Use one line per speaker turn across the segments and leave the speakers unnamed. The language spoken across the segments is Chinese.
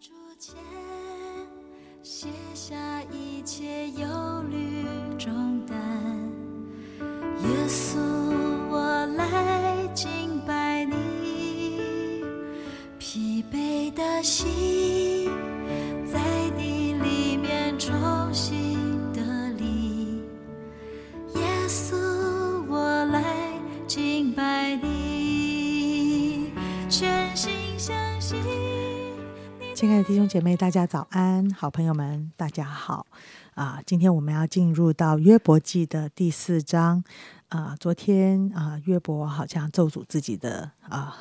逐渐卸下一切忧虑重担，耶稣，我来敬拜你，疲惫的心在你里面重新得力，耶稣，我来敬拜你，全心相信。
亲爱的弟兄姐妹，大家早安！好朋友们，大家好！啊，今天我们要进入到约伯记的第四章。啊，昨天啊，约伯好像咒诅自己的啊，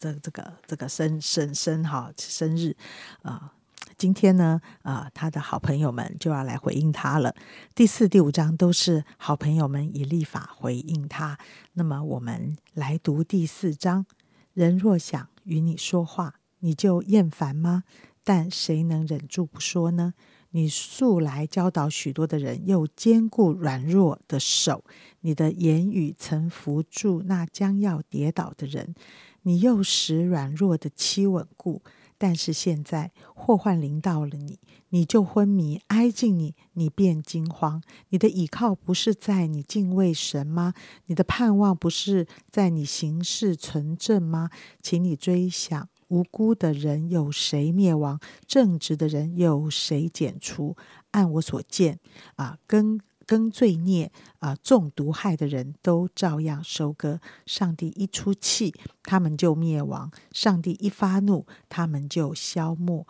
这这个这个生生生哈生日啊。今天呢，啊，他的好朋友们就要来回应他了。第四、第五章都是好朋友们以立法回应他。那么，我们来读第四章：人若想与你说话，你就厌烦吗？但谁能忍住不说呢？你素来教导许多的人，又兼顾软弱的手。你的言语曾扶住那将要跌倒的人，你又使软弱的妻稳固。但是现在祸患临到了你，你就昏迷；挨近你，你便惊慌。你的倚靠不是在你敬畏神吗？你的盼望不是在你行事纯正吗？请你追想。无辜的人有谁灭亡？正直的人有谁剪除？按我所见，啊，根根罪孽啊，中毒害的人都照样收割。上帝一出气，他们就灭亡；上帝一发怒，他们就消没。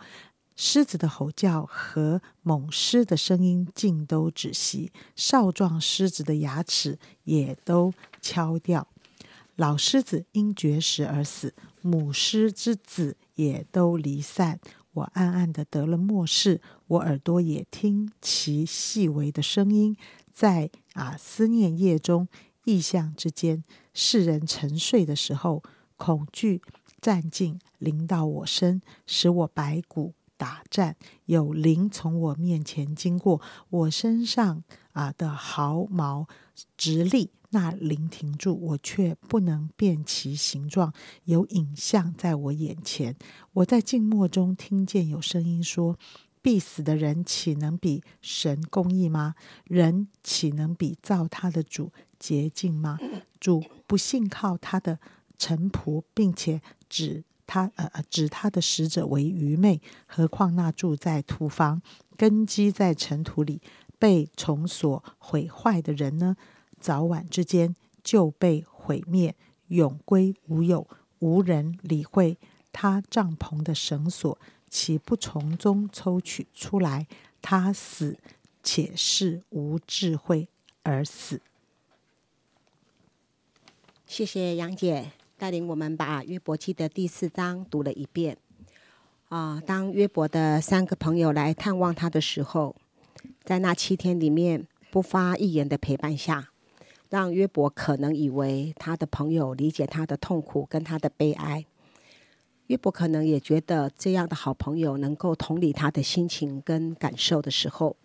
狮子的吼叫和猛狮的声音尽都止息，少壮狮子的牙齿也都敲掉。老狮子因绝食而死，母狮之子也都离散。我暗暗的得了末世，我耳朵也听其细微的声音，在啊思念夜中，异象之间，世人沉睡的时候，恐惧战尽临到我身，使我白骨打颤，有灵从我面前经过，我身上啊的毫毛直立。那灵停住，我却不能辨其形状。有影像在我眼前，我在静默中听见有声音说：“必死的人岂能比神公义吗？人岂能比造他的主洁净吗？主不信靠他的臣仆，并且指他呃指他的使者为愚昧，何况那住在土房、根基在尘土里、被虫所毁坏的人呢？”早晚之间就被毁灭，永归无有，无人理会他帐篷的绳索，岂不从中抽取出来？他死，且是无智慧而死。
谢谢杨姐带领我们把约伯记的第四章读了一遍。啊，当约伯的三个朋友来探望他的时候，在那七天里面不发一言的陪伴下。让约伯可能以为他的朋友理解他的痛苦跟他的悲哀，约伯可能也觉得这样的好朋友能够同理他的心情跟感受的时候，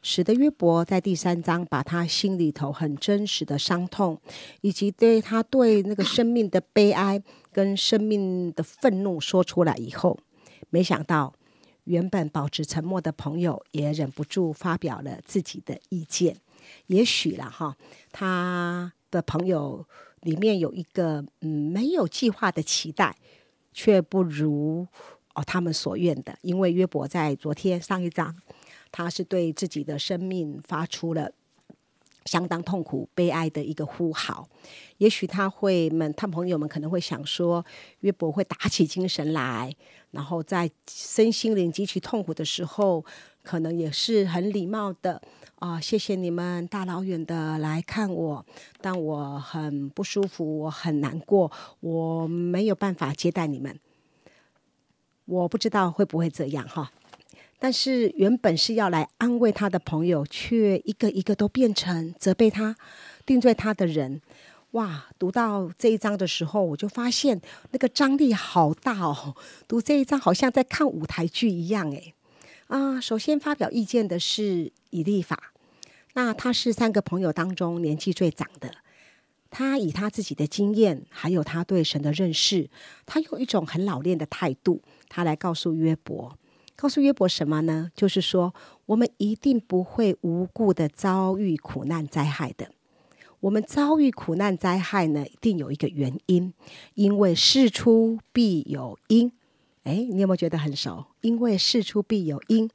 使得约伯在第三章把他心里头很真实的伤痛，以及对他对那个生命的悲哀跟生命的愤怒说出来以后，没想到原本保持沉默的朋友也忍不住发表了自己的意见。也许了哈，他的朋友里面有一个嗯没有计划的期待，却不如哦他们所愿的。因为约伯在昨天上一章，他是对自己的生命发出了相当痛苦、悲哀的一个呼号。也许他会们，他朋友们可能会想说，约伯会打起精神来，然后在身心灵极其痛苦的时候，可能也是很礼貌的。啊，谢谢你们大老远的来看我，但我很不舒服，我很难过，我没有办法接待你们。我不知道会不会这样哈，但是原本是要来安慰他的朋友，却一个一个都变成责备他、定罪他的人。哇，读到这一章的时候，我就发现那个张力好大哦，读这一章好像在看舞台剧一样诶。啊，首先发表意见的是以利法，那他是三个朋友当中年纪最长的。他以他自己的经验，还有他对神的认识，他用一种很老练的态度，他来告诉约伯：告诉约伯什么呢？就是说，我们一定不会无故的遭遇苦难灾害的。我们遭遇苦难灾害呢，一定有一个原因，因为事出必有因。哎，你有没有觉得很熟？因为事出必有因，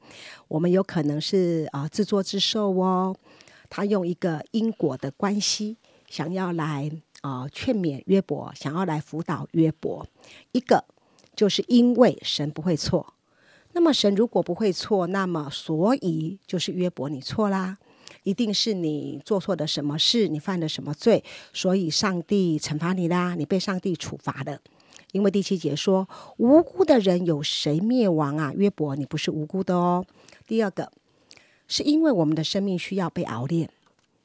我们有可能是啊自作自受哦。他用一个因果的关系，想要来啊劝勉约伯，想要来辅导约伯。一个就是因为神不会错，那么神如果不会错，那么所以就是约伯你错啦，一定是你做错的什么事，你犯了什么罪，所以上帝惩罚你啦，你被上帝处罚的。因为第七节说，无辜的人有谁灭亡啊？约伯，你不是无辜的哦。第二个，是因为我们的生命需要被熬炼，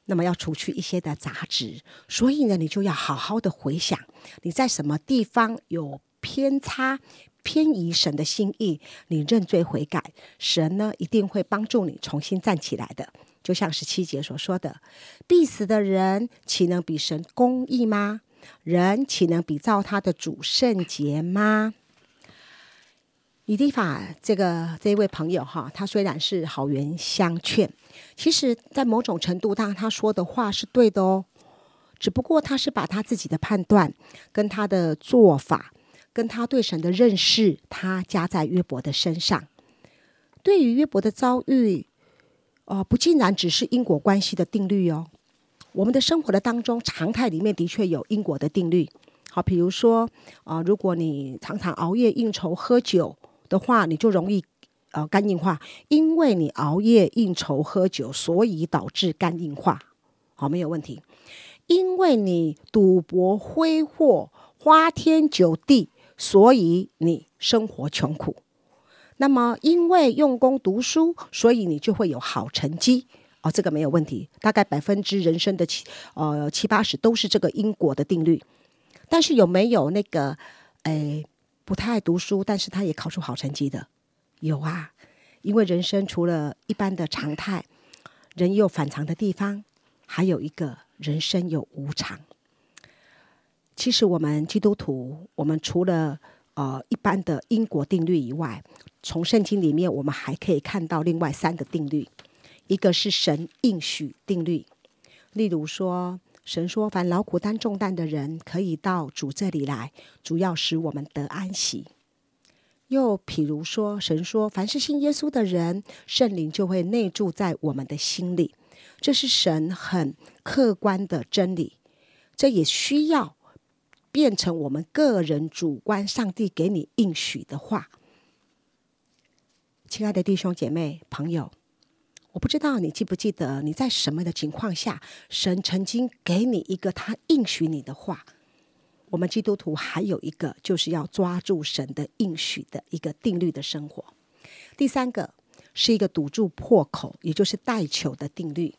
那么要除去一些的杂质，所以呢，你就要好好的回想你在什么地方有偏差、偏移神的心意，你认罪悔改，神呢一定会帮助你重新站起来的。就像十七节所说的，必死的人岂能比神公义吗？人岂能比照他的主圣洁吗？以利法这个这一位朋友哈，他虽然是好言相劝，其实在某种程度上，他说的话是对的哦。只不过他是把他自己的判断、跟他的做法、跟他对神的认识，他加在约伯的身上。对于约伯的遭遇，哦，不竟然只是因果关系的定律哦。我们的生活的当中，常态里面的确有因果的定律。好，比如说，啊，如果你常常熬夜应酬喝酒的话，你就容易呃肝硬化，因为你熬夜应酬喝酒，所以导致肝硬化。好，没有问题。因为你赌博挥霍，花天酒地，所以你生活穷苦。那么，因为用功读书，所以你就会有好成绩。哦，这个没有问题，大概百分之人生的七呃七八十都是这个因果的定律。但是有没有那个诶不太爱读书，但是他也考出好成绩的？有啊，因为人生除了一般的常态，人有反常的地方，还有一个人生有无常。其实我们基督徒，我们除了呃一般的因果定律以外，从圣经里面我们还可以看到另外三个定律。一个是神应许定律，例如说，神说：“凡劳苦担重担的人，可以到主这里来，主要使我们得安息。”又譬如说，神说：“凡是信耶稣的人，圣灵就会内住在我们的心里。”这是神很客观的真理，这也需要变成我们个人主观。上帝给你应许的话，亲爱的弟兄姐妹朋友。我不知道你记不记得你在什么的情况下，神曾经给你一个他应许你的话。我们基督徒还有一个，就是要抓住神的应许的一个定律的生活。第三个是一个堵住破口，也就是带球的定律。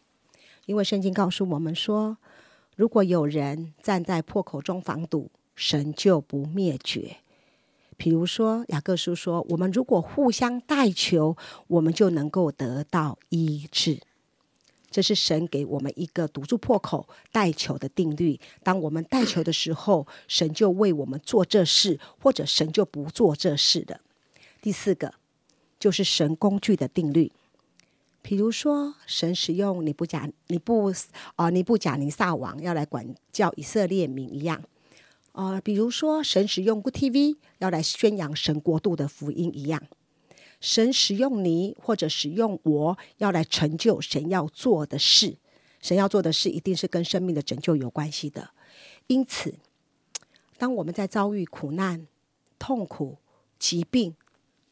因为圣经告诉我们说，如果有人站在破口中防堵，神就不灭绝。比如说，雅各书说：“我们如果互相代求，我们就能够得到医治。”这是神给我们一个堵住破口、代求的定律。当我们代求的时候，神就为我们做这事，或者神就不做这事的。第四个就是神工具的定律。比如说，神使用你不假你不啊你不假尼撒王要来管教以色列民一样。啊，比如说，神使用 Good TV 要来宣扬神国度的福音一样，神使用你或者使用我要来成就神要做的事，神要做的事一定是跟生命的拯救有关系的。因此，当我们在遭遇苦难、痛苦、疾病、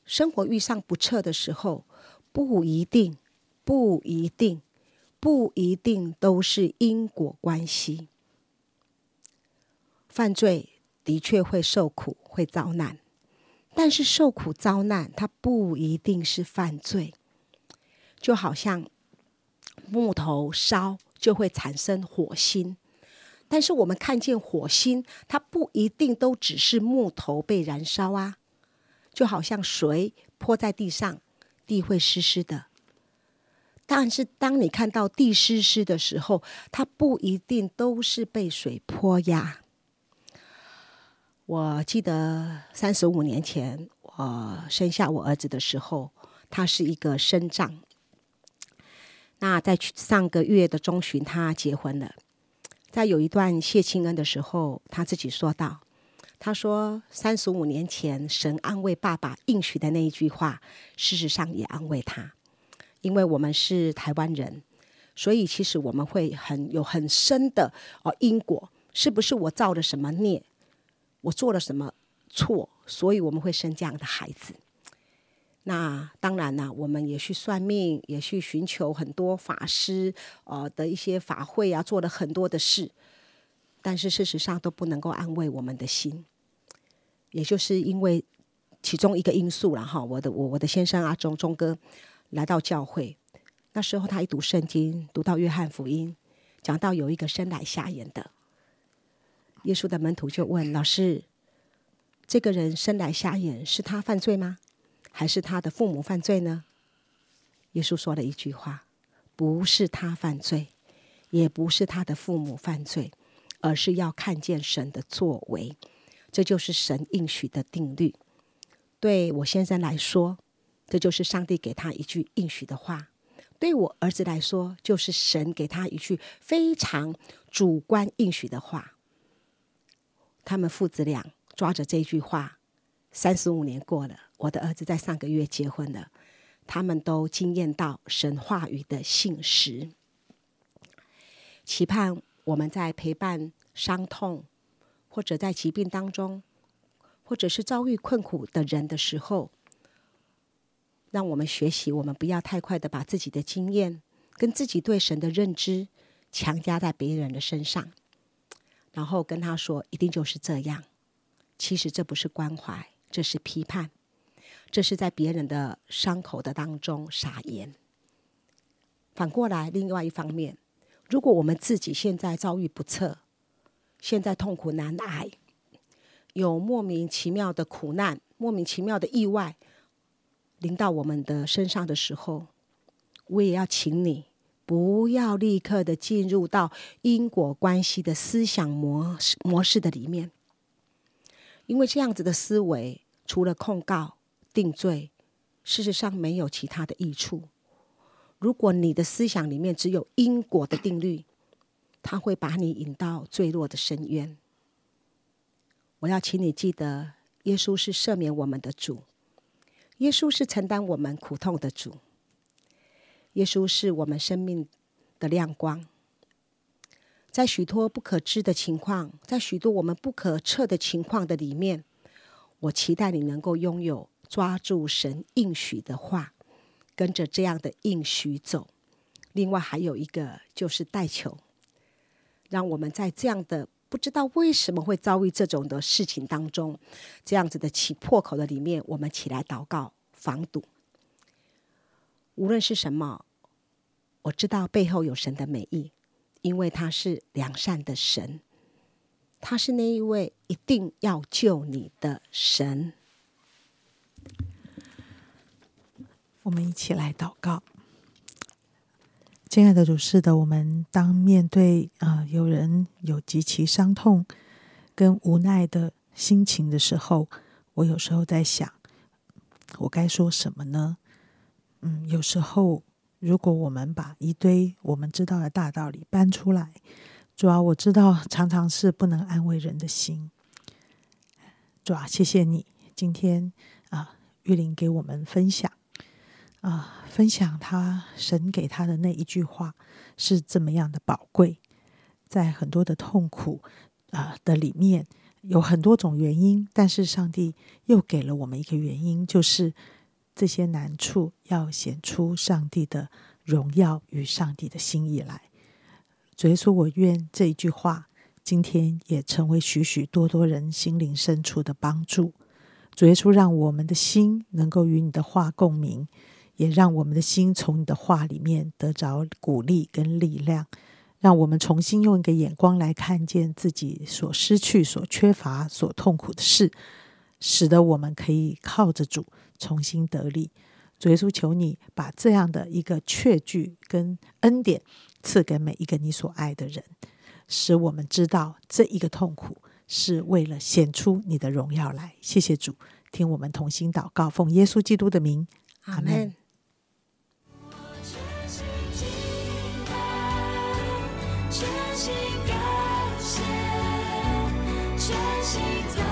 生活遇上不测的时候，不一定、不一定、不一定都是因果关系。犯罪的确会受苦，会遭难，但是受苦遭难，它不一定是犯罪。就好像木头烧就会产生火星，但是我们看见火星，它不一定都只是木头被燃烧啊。就好像水泼在地上，地会湿湿的，但是当你看到地湿湿的时候，它不一定都是被水泼呀。我记得三十五年前，我生下我儿子的时候，他是一个生障。那在上个月的中旬，他结婚了。在有一段谢亲恩的时候，他自己说道：“他说三十五年前神安慰爸爸应许的那一句话，事实上也安慰他，因为我们是台湾人，所以其实我们会很有很深的哦因果，是不是我造了什么孽，我做了什么错，所以我们会生这样的孩子。”那当然啦，我们也去算命，也去寻求很多法师呃的一些法会啊，做了很多的事，但是事实上都不能够安慰我们的心。也就是因为其中一个因素了哈，我的我我的先生阿忠忠哥来到教会，那时候他一读圣经，读到约翰福音，讲到有一个生来瞎眼的，耶稣的门徒就问老师：这个人生来瞎眼，是他犯罪吗？还是他的父母犯罪呢？耶稣说了一句话：“不是他犯罪，也不是他的父母犯罪，而是要看见神的作为。这就是神应许的定律。对我先生来说，这就是上帝给他一句应许的话；对我儿子来说，就是神给他一句非常主观应许的话。他们父子俩抓着这句话。”三十五年过了，我的儿子在上个月结婚了。他们都惊艳到神话语的信实，期盼我们在陪伴伤痛，或者在疾病当中，或者是遭遇困苦的人的时候，让我们学习，我们不要太快的把自己的经验跟自己对神的认知强加在别人的身上，然后跟他说一定就是这样。其实这不是关怀。这是批判，这是在别人的伤口的当中撒盐。反过来，另外一方面，如果我们自己现在遭遇不测，现在痛苦难挨，有莫名其妙的苦难、莫名其妙的意外临到我们的身上的时候，我也要请你不要立刻的进入到因果关系的思想模式模式的里面。因为这样子的思维，除了控告、定罪，事实上没有其他的益处。如果你的思想里面只有因果的定律，它会把你引到坠落的深渊。我要请你记得，耶稣是赦免我们的主，耶稣是承担我们苦痛的主，耶稣是我们生命的亮光。在许多不可知的情况，在许多我们不可测的情况的里面，我期待你能够拥有抓住神应许的话，跟着这样的应许走。另外还有一个就是代求，让我们在这样的不知道为什么会遭遇这种的事情当中，这样子的起破口的里面，我们起来祷告防堵。无论是什么，我知道背后有神的美意。因为他是良善的神，他是那一位一定要救你的神。
我们一起来祷告，亲爱的主，是的，我们当面对啊有人有极其伤痛跟无奈的心情的时候，我有时候在想，我该说什么呢？嗯，有时候。如果我们把一堆我们知道的大道理搬出来，主啊，我知道常常是不能安慰人的心。主啊，谢谢你今天啊，玉林给我们分享啊，分享他神给他的那一句话是这么样的宝贵，在很多的痛苦啊的里面有很多种原因，但是上帝又给了我们一个原因，就是。这些难处要显出上帝的荣耀与上帝的心意来。主耶稣，我愿这一句话今天也成为许许多多人心灵深处的帮助。主耶稣，让我们的心能够与你的话共鸣，也让我们的心从你的话里面得着鼓励跟力量，让我们重新用一个眼光来看见自己所失去、所缺乏、所痛苦的事，使得我们可以靠着主。重新得力，主耶稣，求你把这样的一个确据跟恩典赐给每一个你所爱的人，使我们知道这一个痛苦是为了显出你的荣耀来。谢谢主，听我们同心祷告，奉耶稣基督的名，阿门。
全心敬拜，全心感谢，全心赞